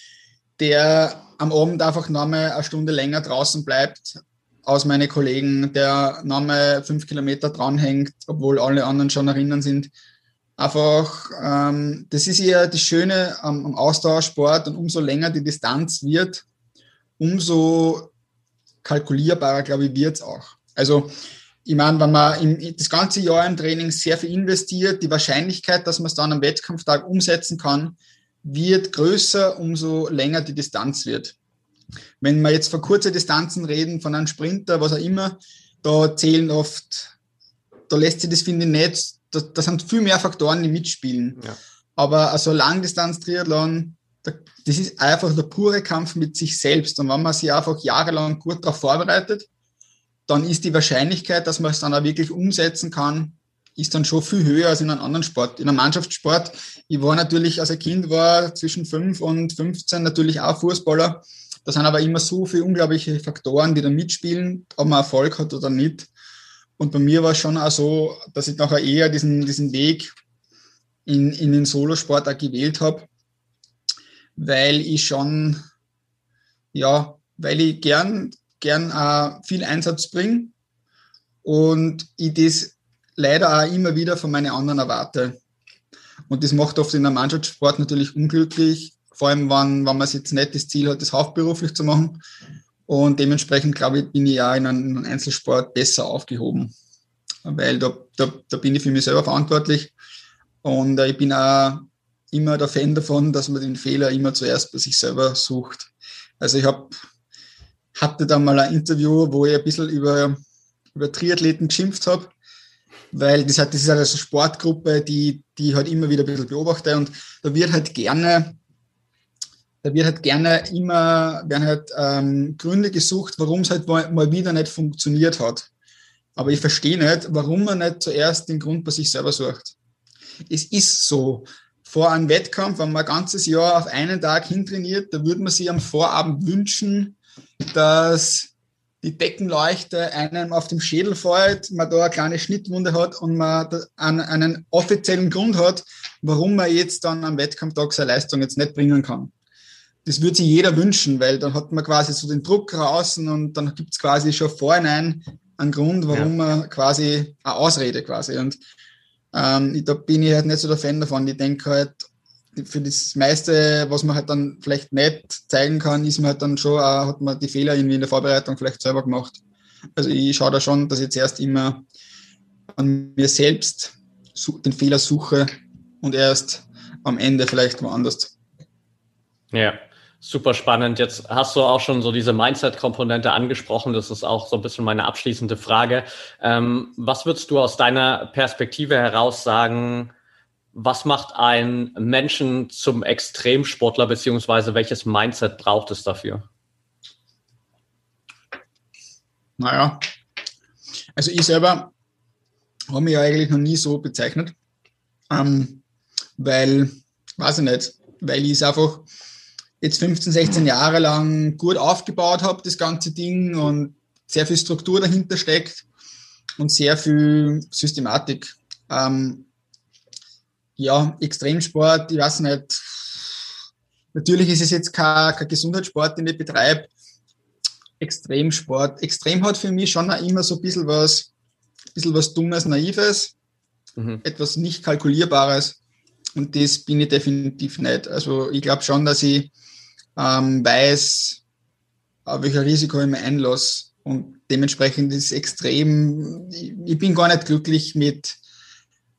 der am Abend einfach nochmal eine Stunde länger draußen bleibt, aus meinen Kollegen, der Name fünf Kilometer dranhängt, obwohl alle anderen schon erinnern sind. Einfach, ähm, das ist ja das Schöne am, am Ausdauersport und umso länger die Distanz wird, umso kalkulierbarer, glaube ich, wird es auch. Also, ich meine, wenn man im, das ganze Jahr im Training sehr viel investiert, die Wahrscheinlichkeit, dass man es dann am Wettkampftag umsetzen kann, wird größer, umso länger die Distanz wird. Wenn wir jetzt von kurzen Distanzen reden, von einem Sprinter, was auch immer, da zählen oft, da lässt sich das, finde ich, nicht, da, da sind viel mehr Faktoren, die mitspielen. Ja. Aber also Langdistanz-Triathlon, das ist einfach der pure Kampf mit sich selbst. Und wenn man sich einfach jahrelang gut darauf vorbereitet, dann ist die Wahrscheinlichkeit, dass man es dann auch wirklich umsetzen kann, ist dann schon viel höher als in einem anderen Sport. In einem Mannschaftssport, ich war natürlich, als ein Kind war, zwischen 5 und 15 natürlich auch Fußballer. Da sind aber immer so viele unglaubliche Faktoren, die da mitspielen, ob man Erfolg hat oder nicht. Und bei mir war es schon auch so, dass ich nachher eher diesen, diesen Weg in, in den Solosport auch gewählt habe, weil ich schon, ja, weil ich gern, gern auch viel Einsatz bringe und ich das leider auch immer wieder von meinen anderen erwarte. Und das macht oft in der Mannschaftssport natürlich unglücklich, vor allem wenn, wenn man jetzt nicht das Ziel hat, das hauptberuflich zu machen. Und dementsprechend, glaube ich, bin ich ja in einem Einzelsport besser aufgehoben, weil da, da, da bin ich für mich selber verantwortlich. Und äh, ich bin auch immer der Fan davon, dass man den Fehler immer zuerst bei sich selber sucht. Also ich hab, hatte da mal ein Interview, wo ich ein bisschen über, über Triathleten geschimpft habe, weil das, hat, das ist halt eine Sportgruppe, die, die halt immer wieder ein bisschen beobachte und da wird halt gerne da wird halt gerne immer, werden halt ähm, Gründe gesucht, warum es halt mal, mal wieder nicht funktioniert hat. Aber ich verstehe nicht, warum man nicht zuerst den Grund bei sich selber sucht. Es ist so. Vor einem Wettkampf, wenn man ein ganzes Jahr auf einen Tag hintrainiert, da würde man sich am Vorabend wünschen, dass die Deckenleuchte einem auf dem Schädel fällt, man da eine kleine Schnittwunde hat und man einen, einen offiziellen Grund hat, warum man jetzt dann am Wettkampftag seine Leistung jetzt nicht bringen kann das würde sich jeder wünschen, weil dann hat man quasi so den Druck draußen und dann gibt es quasi schon vorhinein einen Grund, warum ja. man quasi eine Ausrede quasi. Und ähm, da bin ich halt nicht so der Fan davon. Ich denke halt, für das meiste, was man halt dann vielleicht nicht zeigen kann, ist man halt dann schon, auch, hat man die Fehler irgendwie in der Vorbereitung vielleicht selber gemacht. Also ich schaue da schon, dass ich zuerst immer an mir selbst den Fehler suche und erst am Ende vielleicht woanders. Ja, Super spannend. Jetzt hast du auch schon so diese Mindset-Komponente angesprochen. Das ist auch so ein bisschen meine abschließende Frage. Ähm, was würdest du aus deiner Perspektive heraus sagen, was macht einen Menschen zum Extremsportler, beziehungsweise welches Mindset braucht es dafür? Naja, also ich selber habe mich ja eigentlich noch nie so bezeichnet, ähm, weil, weiß ich nicht, weil ich es einfach jetzt 15, 16 Jahre lang gut aufgebaut habe, das ganze Ding und sehr viel Struktur dahinter steckt und sehr viel Systematik. Ähm, ja, Extremsport, ich weiß nicht. Natürlich ist es jetzt kein, kein Gesundheitssport, den ich betreibe, Extremsport. Extrem hat für mich schon auch immer so ein bisschen was, ein bisschen was Dummes, Naives, mhm. etwas nicht Kalkulierbares. Und das bin ich definitiv nicht. Also ich glaube schon, dass ich ähm, weiß, auf welcher Risiko ich mir einlasse. Und dementsprechend ist es extrem, ich, ich bin gar nicht glücklich mit,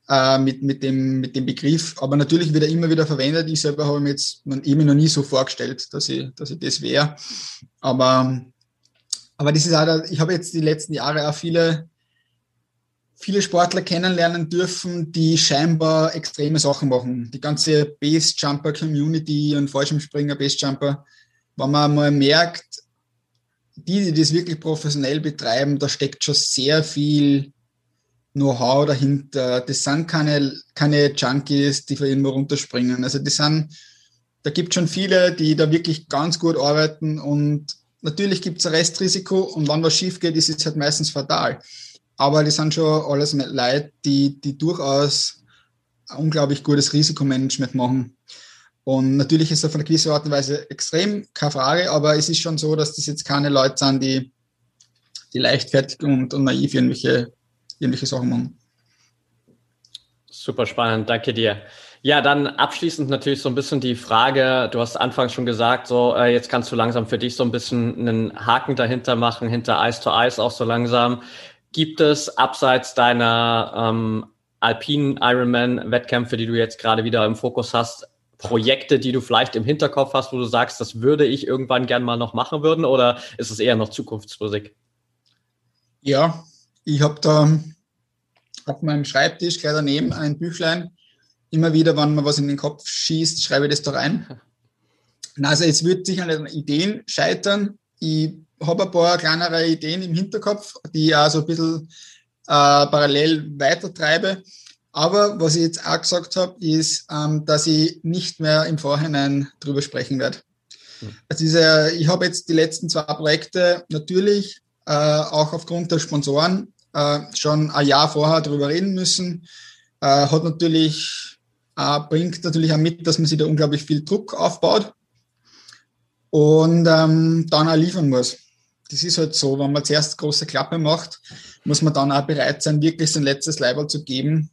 äh, mit, mit, dem, mit dem Begriff. Aber natürlich wird er immer wieder verwendet. Ich selber habe mir jetzt eben noch nie so vorgestellt, dass ich, dass ich das wäre. Aber aber das ist auch, ich habe jetzt die letzten Jahre auch viele, viele Sportler kennenlernen dürfen, die scheinbar extreme Sachen machen. Die ganze Base-Jumper Community und Fallschirmspringer Base-Jumper, wenn man mal merkt, die, die das wirklich professionell betreiben, da steckt schon sehr viel Know-how dahinter. Das sind keine, keine Junkies, die von irgendwo runterspringen. Also das sind, da gibt es schon viele, die da wirklich ganz gut arbeiten und Natürlich gibt es ein Restrisiko und wenn was schief geht, ist es halt meistens fatal. Aber das sind schon alles Leute, die, die durchaus ein unglaublich gutes Risikomanagement machen. Und natürlich ist es auf eine gewisse Art und Weise extrem, keine Frage, aber es ist schon so, dass das jetzt keine Leute sind, die, die leichtfertig und, und naiv irgendwelche, irgendwelche Sachen machen. Super spannend, danke dir. Ja, dann abschließend natürlich so ein bisschen die Frage, du hast anfangs schon gesagt, so äh, jetzt kannst du langsam für dich so ein bisschen einen Haken dahinter machen, hinter Eis to Eis auch so langsam. Gibt es abseits deiner ähm, alpinen Ironman-Wettkämpfe, die du jetzt gerade wieder im Fokus hast, Projekte, die du vielleicht im Hinterkopf hast, wo du sagst, das würde ich irgendwann gern mal noch machen würden oder ist es eher noch Zukunftsmusik? Ja, ich habe da auf meinem Schreibtisch gleich daneben ein Büchlein immer wieder, wenn mir was in den Kopf schießt, schreibe ich das da rein. Also es wird sicher nicht an Ideen scheitern. Ich habe ein paar kleinere Ideen im Hinterkopf, die ich auch so ein bisschen äh, parallel weitertreibe. Aber was ich jetzt auch gesagt habe, ist, ähm, dass ich nicht mehr im Vorhinein drüber sprechen werde. Hm. Also diese, ich habe jetzt die letzten zwei Projekte natürlich äh, auch aufgrund der Sponsoren äh, schon ein Jahr vorher drüber reden müssen. Äh, hat natürlich äh, bringt natürlich auch mit, dass man sich da unglaublich viel Druck aufbaut und ähm, dann auch liefern muss. Das ist halt so, wenn man zuerst große Klappe macht, muss man dann auch bereit sein, wirklich sein letztes Leiberl zu geben.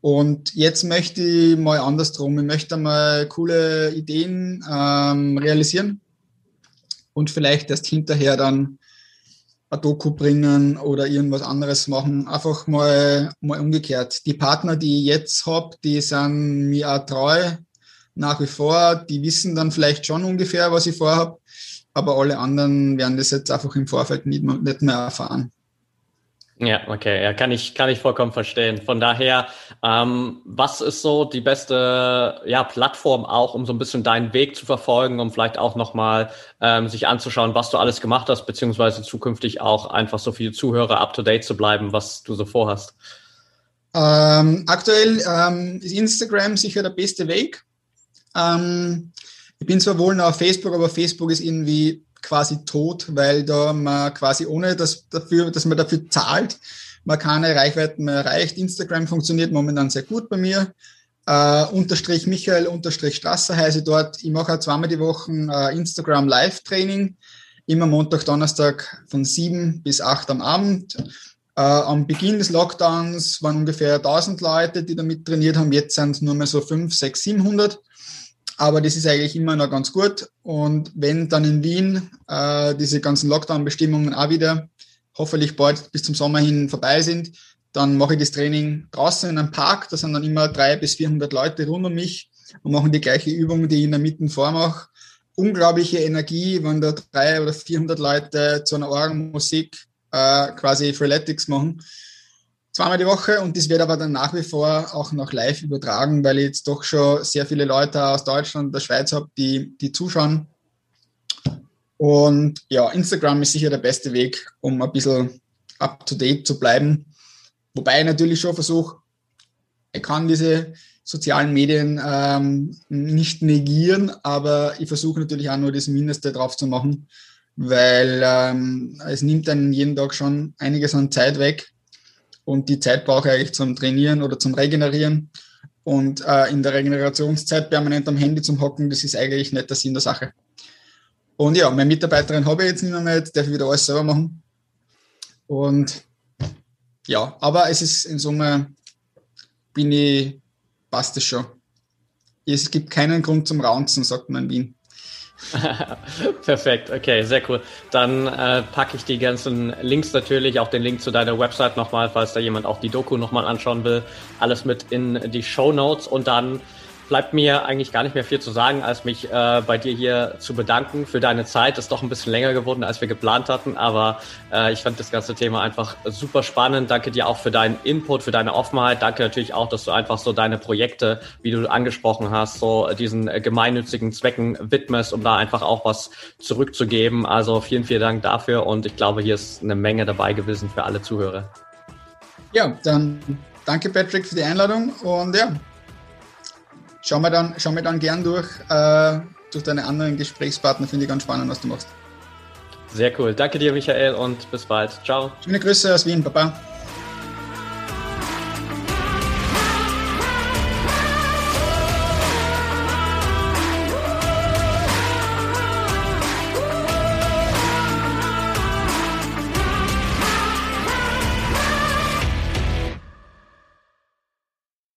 Und jetzt möchte ich mal andersrum. Ich möchte mal coole Ideen ähm, realisieren und vielleicht erst hinterher dann ein Doku bringen oder irgendwas anderes machen. Einfach mal, mal umgekehrt. Die Partner, die ich jetzt habe, die sind mir auch treu nach wie vor. Die wissen dann vielleicht schon ungefähr, was ich vorhabe. Aber alle anderen werden das jetzt einfach im Vorfeld nicht mehr erfahren. Ja, okay, ja, kann ich, kann ich vollkommen verstehen. Von daher, ähm, was ist so die beste ja, Plattform auch, um so ein bisschen deinen Weg zu verfolgen, um vielleicht auch nochmal ähm, sich anzuschauen, was du alles gemacht hast, beziehungsweise zukünftig auch einfach so viele Zuhörer up to date zu bleiben, was du so vorhast? Ähm, aktuell ähm, ist Instagram sicher der beste Weg. Ähm, ich bin zwar wohl noch auf Facebook, aber Facebook ist irgendwie quasi tot, weil da man quasi ohne dass, dafür, dass man dafür zahlt, man keine Reichweiten mehr erreicht. Instagram funktioniert momentan sehr gut bei mir. Uh, unterstrich Michael unterstrich Strasser heiße dort. Ich mache auch zweimal die Woche uh, Instagram Live-Training. Immer Montag, Donnerstag von sieben bis acht am Abend. Uh, am Beginn des Lockdowns waren ungefähr 1000 Leute, die damit trainiert haben. Jetzt sind es nur mehr so 5, 6, 700. Aber das ist eigentlich immer noch ganz gut. Und wenn dann in Wien äh, diese ganzen Lockdown-Bestimmungen auch wieder hoffentlich bald bis zum Sommer hin vorbei sind, dann mache ich das Training draußen in einem Park. Da sind dann immer drei bis 400 Leute rund um mich und machen die gleiche Übung, die ich in der Mitte vormache. Unglaubliche Energie, wenn da drei oder 400 Leute zu einer Orgenmusik äh, quasi Freeletics machen zweimal die Woche und das wird aber dann nach wie vor auch noch live übertragen, weil ich jetzt doch schon sehr viele Leute aus Deutschland und der Schweiz habe, die, die zuschauen. Und ja, Instagram ist sicher der beste Weg, um ein bisschen up to date zu bleiben. Wobei ich natürlich schon versuche, ich kann diese sozialen Medien ähm, nicht negieren, aber ich versuche natürlich auch nur das Mindeste drauf zu machen, weil ähm, es nimmt dann jeden Tag schon einiges an Zeit weg und die Zeit brauche ich eigentlich zum Trainieren oder zum Regenerieren. Und äh, in der Regenerationszeit permanent am Handy zum Hocken, das ist eigentlich nicht der Sinn der Sache. Und ja, meine Mitarbeiterin habe ich jetzt nicht mehr, jetzt darf ich wieder alles selber machen. Und ja, aber es ist in Summe, bin ich, passt es schon. Es gibt keinen Grund zum Raunzen, sagt man in Wien. Perfekt, okay, sehr cool. Dann äh, packe ich die ganzen Links natürlich, auch den Link zu deiner Website nochmal, falls da jemand auch die Doku nochmal anschauen will. Alles mit in die Show Notes und dann bleibt mir eigentlich gar nicht mehr viel zu sagen, als mich äh, bei dir hier zu bedanken für deine Zeit. Ist doch ein bisschen länger geworden, als wir geplant hatten, aber äh, ich fand das ganze Thema einfach super spannend. Danke dir auch für deinen Input, für deine Offenheit. Danke natürlich auch, dass du einfach so deine Projekte, wie du angesprochen hast, so diesen äh, gemeinnützigen Zwecken widmest, um da einfach auch was zurückzugeben. Also vielen, vielen Dank dafür und ich glaube, hier ist eine Menge dabei gewesen für alle Zuhörer. Ja, dann danke Patrick für die Einladung und ja, schau mir dann, schau mir dann gern durch, äh, durch deine anderen Gesprächspartner. Finde ich ganz spannend, was du machst. Sehr cool. Danke dir, Michael, und bis bald. Ciao. Schöne Grüße aus Wien, Papa.